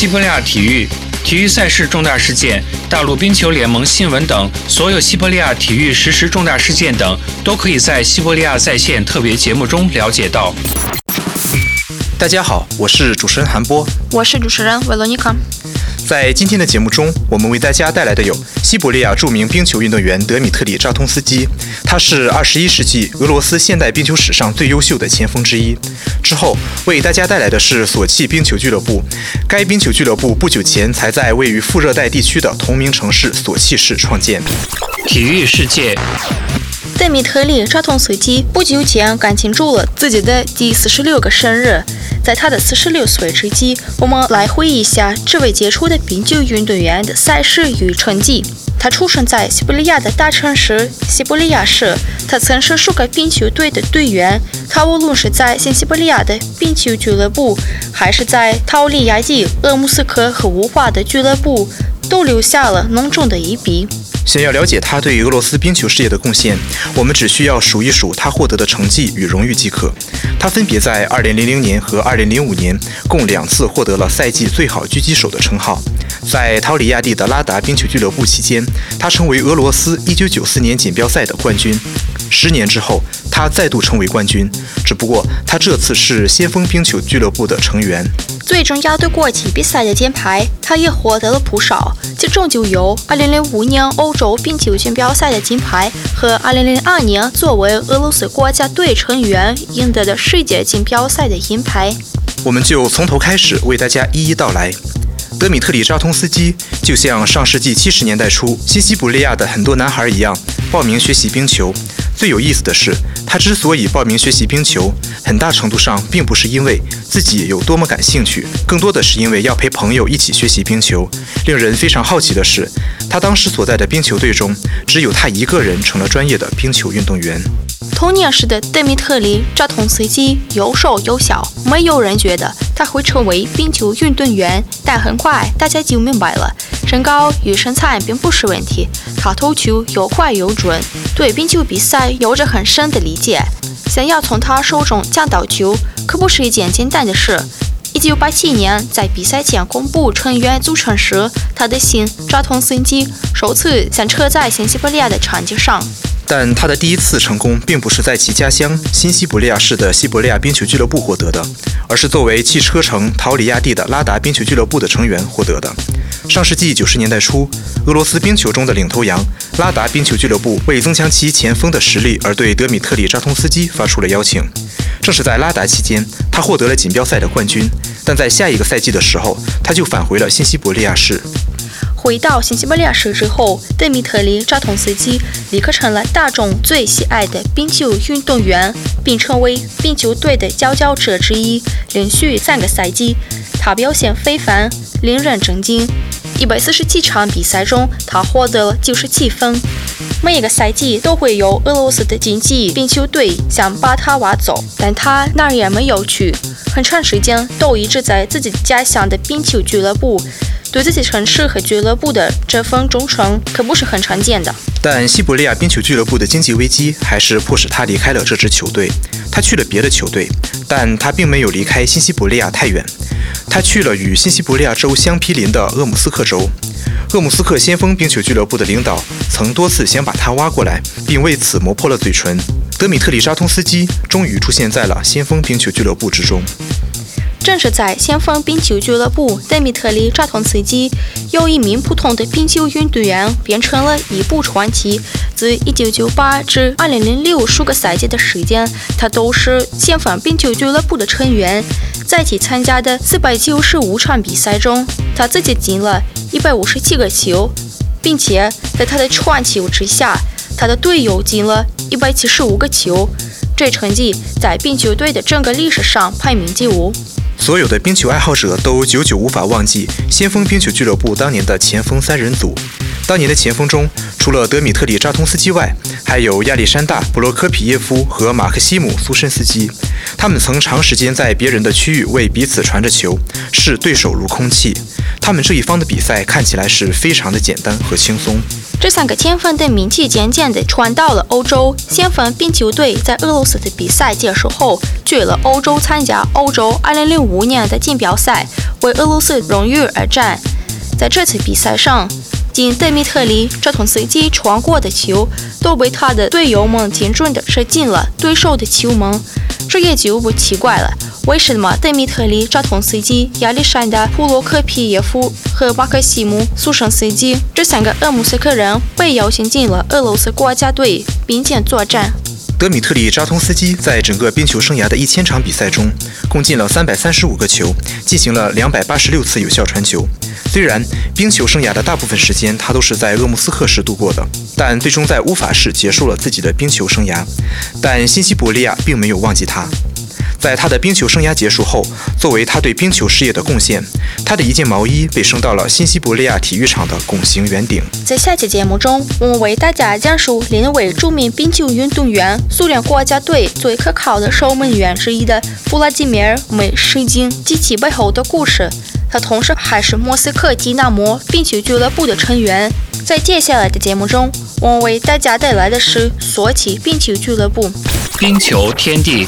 西伯利亚体育、体育赛事重大事件、大陆冰球联盟新闻等，所有西伯利亚体育实时重大事件等，都可以在西伯利亚在线特别节目中了解到。大家好，我是主持人韩波，我是主持人维罗妮卡。在今天的节目中，我们为大家带来的有西伯利亚著名冰球运动员德米特里扎通斯基，他是二十一世纪俄罗斯现代冰球史上最优秀的前锋之一。之后为大家带来的是索契冰球俱乐部，该冰球俱乐部不久前才在位于副热带地区的同名城市索契市创建。体育世界。德米特里扎通斯基不久前刚庆祝了自己的第四十六个生日，在他的四十六岁之际，我们来回忆一下这位杰出的冰球运动员的赛事与成绩。他出生在西伯利亚的大城市西伯利亚市，他曾是数个冰球队的队员。他无论是在新西伯利亚的冰球俱乐部，还是在陶里亚季、鄂木斯克和乌华的俱乐部，都留下了浓重的一笔。想要了解他对俄罗斯冰球事业的贡献，我们只需要数一数他获得的成绩与荣誉即可。他分别在2000年和2005年共两次获得了赛季最好狙击手的称号。在陶里亚蒂的拉达冰球俱乐部期间，他成为俄罗斯1994年锦标赛的冠军。十年之后，他再度成为冠军，只不过他这次是先锋冰球俱乐部的成员。最重要的国际比赛的金牌，他也获得了不少，其中就有2005年欧洲冰球锦标赛的金牌和2002年作为俄罗斯国家队成员赢得的世界锦标赛的银牌。我们就从头开始为大家一一道来。德米特里扎通斯基就像上世纪七十年代初西西伯利亚的很多男孩一样，报名学习冰球。最有意思的是，他之所以报名学习冰球，很大程度上并不是因为自己有多么感兴趣，更多的是因为要陪朋友一起学习冰球。令人非常好奇的是，他当时所在的冰球队中，只有他一个人成了专业的冰球运动员。童年时的德米特里扎通斯基又瘦又小，没有人觉得他会成为冰球运动员，但很快大家就明白了，身高与身材并不是问题。他投球又快又准，对冰球比赛有着很深的理解。想要从他手中抢到球，可不是一件简单的事。一九八七年，在比赛前公布成员组成时，他的姓扎通斯基首次响彻在新西伯利亚的场地上。但他的第一次成功并不是在其家乡新西伯利亚市的西伯利亚冰球俱乐部获得的，而是作为汽车城陶里亚蒂的拉达冰球俱乐部的成员获得的。上世纪九十年代初，俄罗斯冰球中的领头羊拉达冰球俱乐部为增强其前锋的实力而对德米特里扎通斯基发出了邀请。正是在拉达期间，他获得了锦标赛的冠军。但在下一个赛季的时候，他就返回了新西伯利亚市。回到新西伯利亚市之后，德米特里扎通斯基立刻成了大众最喜爱的冰球运动员，并成为冰球队的佼佼者之一。连续三个赛季，他表现非凡，令人震惊。一百四十七场比赛中，他获得了九十七分。每一个赛季都会有俄罗斯的竞技冰球队想把他挖走，但他哪儿也没有去，很长时间都一直在自己家乡的冰球俱乐部。对自己城市和俱乐部的这份忠诚可不是很常见的。但西伯利亚冰球俱乐部的经济危机还是迫使他离开了这支球队。他去了别的球队，但他并没有离开新西伯利亚太远。他去了与新西伯利亚州相毗邻的鄂姆斯克州。鄂姆斯克先锋冰球俱乐部的领导曾多次想把他挖过来，并为此磨破了嘴唇。德米特里扎通斯基终于出现在了先锋冰球俱乐部之中。正是在先锋冰球俱乐部，德米特里扎通斯基由一名普通的冰球运动员变成了一部传奇。自1998至2006数个赛季的时间，他都是先锋冰球俱乐部的成员。在其参加的495场比赛中，他自己进了一百五十七个球，并且在他的传球之下，他的队友进了一百七十五个球。这成绩在冰球队的整个历史上排名第五。所有的冰球爱好者都久久无法忘记先锋冰球俱乐部当年的前锋三人组。当年的前锋中，除了德米特里扎通斯基外，还有亚历山大布罗科皮耶夫和马克西姆苏申斯基。他们曾长时间在别人的区域为彼此传着球，视对手如空气。他们这一方的比赛看起来是非常的简单和轻松。这三个前锋的名气渐渐地传到了欧洲。先锋冰球队在俄罗斯的比赛结束后，去了欧洲参加欧洲2005年的锦标赛，为俄罗斯荣誉而战。在这次比赛上，仅德米特里·扎通斯基传过的球，都被他的队友们精准地射进了对手的球门。这也就不奇怪了。为什么德米特里·扎通斯基、亚历山大·普罗克皮耶夫和巴克西姆·苏申斯基这三个俄罗斯克人被邀请进了俄罗斯国家队，并肩作战？德米特里·扎通斯基在整个冰球生涯的一千场比赛中，共进了三百三十五个球，进行了两百八十六次有效传球。虽然冰球生涯的大部分时间他都是在鄂木斯克市度过的，但最终在乌法市结束了自己的冰球生涯。但新西伯利亚并没有忘记他。在他的冰球生涯结束后，作为他对冰球事业的贡献，他的一件毛衣被升到了新西伯利亚体育场的拱形圆顶。在下期节目中，我们为大家讲述另一位著名冰球运动员、苏联国家队最可靠的守门员之一的弗拉基米尔·梅什金及其背后的故事。他同时还是莫斯科迪纳摩冰球俱乐部的成员。在接下来的节目中，我们为大家带来的是索契冰球俱乐部。冰球天地。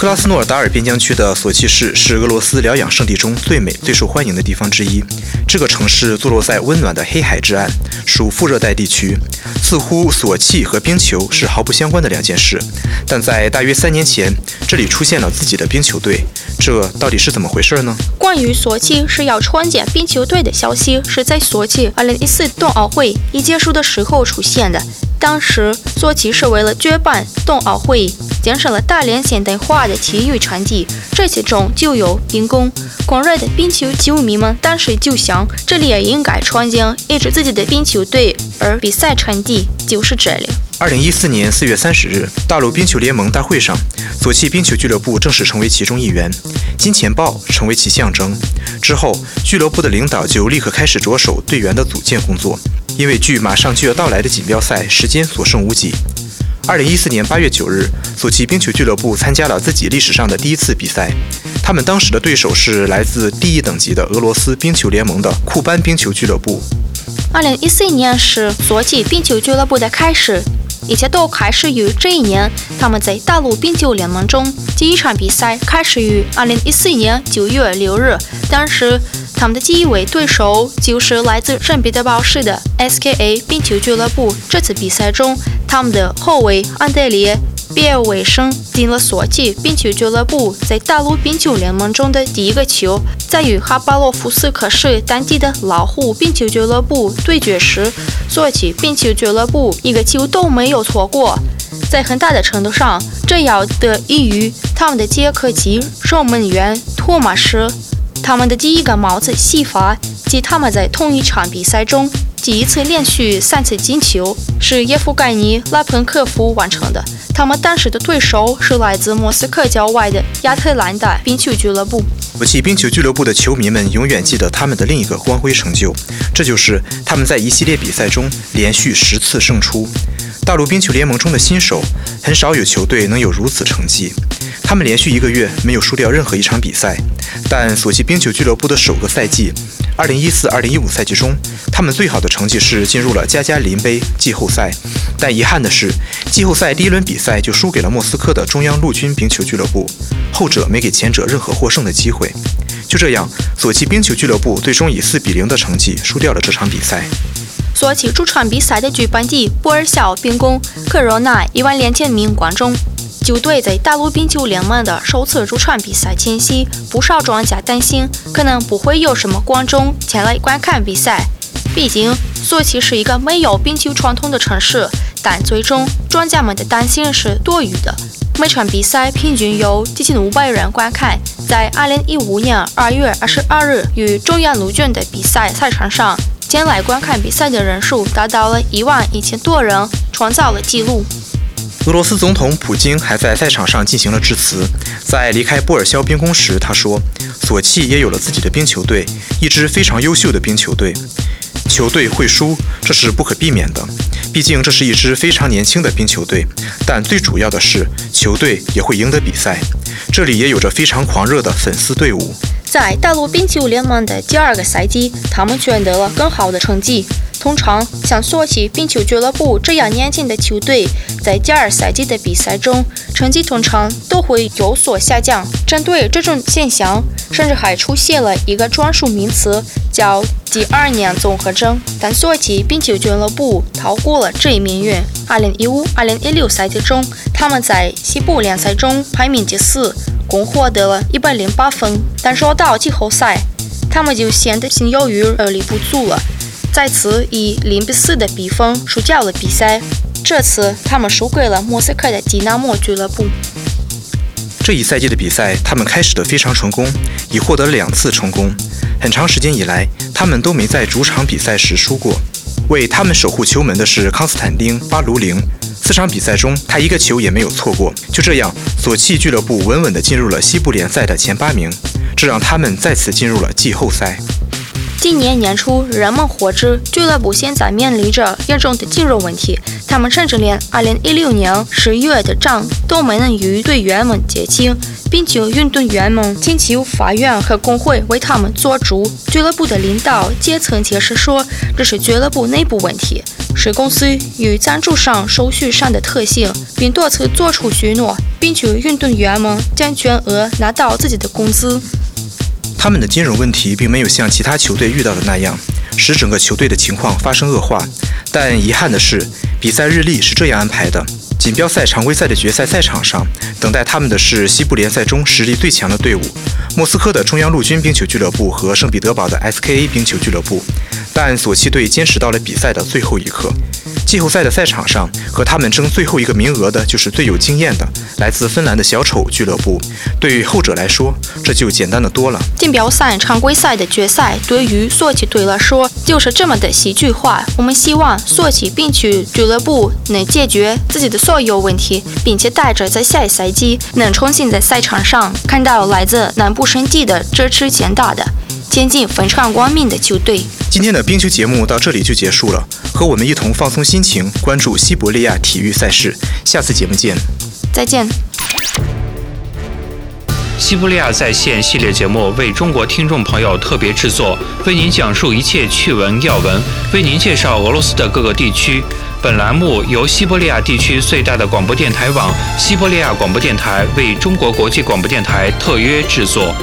克拉斯诺尔达尔边疆区的索契市是俄罗斯疗养胜地中最美、最受欢迎的地方之一。这个城市坐落在温暖的黑海之岸，属副热带地区。似乎索契和冰球是毫不相关的两件事，但在大约三年前，这里出现了自己的冰球队。这到底是怎么回事呢？关于索契是要创建冰球队的消息，是在索契2014冬奥会一结束的时候出现的。当时，索契是为了举办冬奥会，减少了大连现代化的体育场地，这其中就有冰宫。狂热的冰球球迷们当时就想，这里也应该创建一支自己的冰球队，而比赛场地就是这里。二零一四年四月三十日，大陆冰球联盟大会上，索契冰球俱乐部正式成为其中一员，金钱豹成为其象征。之后，俱乐部的领导就立刻开始着手队员的组建工作。因为距马上就要到来的锦标赛时间所剩无几，二零一四年八月九日，索契冰球俱乐部参加了自己历史上的第一次比赛。他们当时的对手是来自第一等级的俄罗斯冰球联盟的库班冰球俱乐部。二零一四年是索契冰球俱乐部的开始，一切都开始于这一年。他们在大陆冰球联盟中第一场比赛开始于二零一四年九月六日，当时。他们的第一位对手就是来自圣彼得堡市的 SKA 冰球俱乐部。这次比赛中，他们的后卫安德烈·比尔维申进了索契冰球俱乐部在大陆冰球联盟中的第一个球。在与哈巴洛夫斯克市当地的老虎冰球俱乐部对决时，索契冰球俱乐部一个球都没有错过。在很大的程度上，这要得益于他们的捷克籍守门员托马斯。他们的第一个帽子戏法及他们在同一场比赛中第一次连续三次进球是耶夫盖尼·拉彭科夫完成的。他们当时的对手是来自莫斯科郊外的亚特兰大冰球俱乐部。索契冰球俱乐部的球迷们永远记得他们的另一个光辉成就，这就是他们在一系列比赛中连续十次胜出。大陆冰球联盟中的新手很少有球队能有如此成绩。他们连续一个月没有输掉任何一场比赛，但索契冰球俱乐部的首个赛季，2014-2015赛季中，他们最好的成绩是进入了加加林杯季后赛。但遗憾的是，季后赛第一轮比赛就输给了莫斯科的中央陆军冰球俱乐部，后者没给前者任何获胜的机会。就这样，索契冰球俱乐部最终以4比0的成绩输掉了这场比赛。索契主场比赛的举办地波尔肖冰宫可容纳一万两千名观众。球队在大陆冰球联盟的首次主场比赛前夕，不少专家担心可能不会有什么观众前来观看比赛。毕竟，索契是一个没有冰球传统的城市。但最终，专家们的担心是多余的。每场比赛平均有接近五百人观看。在2015年2月22日与中央陆军的比赛赛场上，前来观看比赛的人数达到了一万一千多人，创造了纪录。俄罗斯总统普京还在赛场上进行了致辞。在离开波尔肖冰宫时，他说：“索契也有了自己的冰球队，一支非常优秀的冰球队。球队会输，这是不可避免的，毕竟这是一支非常年轻的冰球队。但最主要的是，球队也会赢得比赛。这里也有着非常狂热的粉丝队伍。”在大陆冰球联盟的第二个赛季，他们取得了更好的成绩。通常，像索契冰球俱乐部这样年轻的球队，在第二赛季的比赛中，成绩通常都会有所下降。针对这种现象，甚至还出现了一个专属名词，叫“第二年综合征”。但索契冰球俱乐部逃过了这一命运。2015-2016赛季中，他们在西部联赛中排名第四，共获得了一百零八分。但说到季后赛，他们就显得心有余而力不足了。在此以零比四的比分输掉了比赛。这次他们输给了莫斯科的迪纳莫俱乐部。这一赛季的比赛，他们开始的非常成功，已获得两次成功。很长时间以来，他们都没在主场比赛时输过。为他们守护球门的是康斯坦丁·巴卢林，四场比赛中他一个球也没有错过。就这样，索契俱乐部稳稳地进入了西部联赛的前八名，这让他们再次进入了季后赛。今年年初，人们获知俱乐部现在面临着严重的金融问题，他们甚至连2016年十月的账都没能与队员们结清，并且运动员们请求法院和工会为他们做主。俱乐部的领导阶层解释说，这是俱乐部内部问题，是公司与赞助商手续上的特性，并多次做出许诺，并求运动员们将全额拿到自己的工资。他们的金融问题并没有像其他球队遇到的那样，使整个球队的情况发生恶化。但遗憾的是，比赛日历是这样安排的：锦标赛常规赛的决赛赛场上，等待他们的是西部联赛中实力最强的队伍——莫斯科的中央陆军冰球俱乐部和圣彼得堡的 SKA 冰球俱乐部。但索契队坚持到了比赛的最后一刻。季后赛的赛场上，和他们争最后一个名额的就是最有经验的来自芬兰的小丑俱乐部。对于后者来说，这就简单的多了。锦标赛常规赛的决赛对于索契队来说就是这么的戏剧化。我们希望索契冰球俱乐部能解决自己的所有问题，并且带着在下一赛季能重新在赛场上看到来自南部圣地的这支强大的。前进非常光明的球队。今天的冰球节目到这里就结束了，和我们一同放松心情，关注西伯利亚体育赛事。下次节目见，再见。西伯利亚在线系列节目为中国听众朋友特别制作，为您讲述一切趣闻要闻，为您介绍俄罗斯的各个地区。本栏目由西伯利亚地区最大的广播电台网——西伯利亚广播电台为中国国际广播电台特约制作。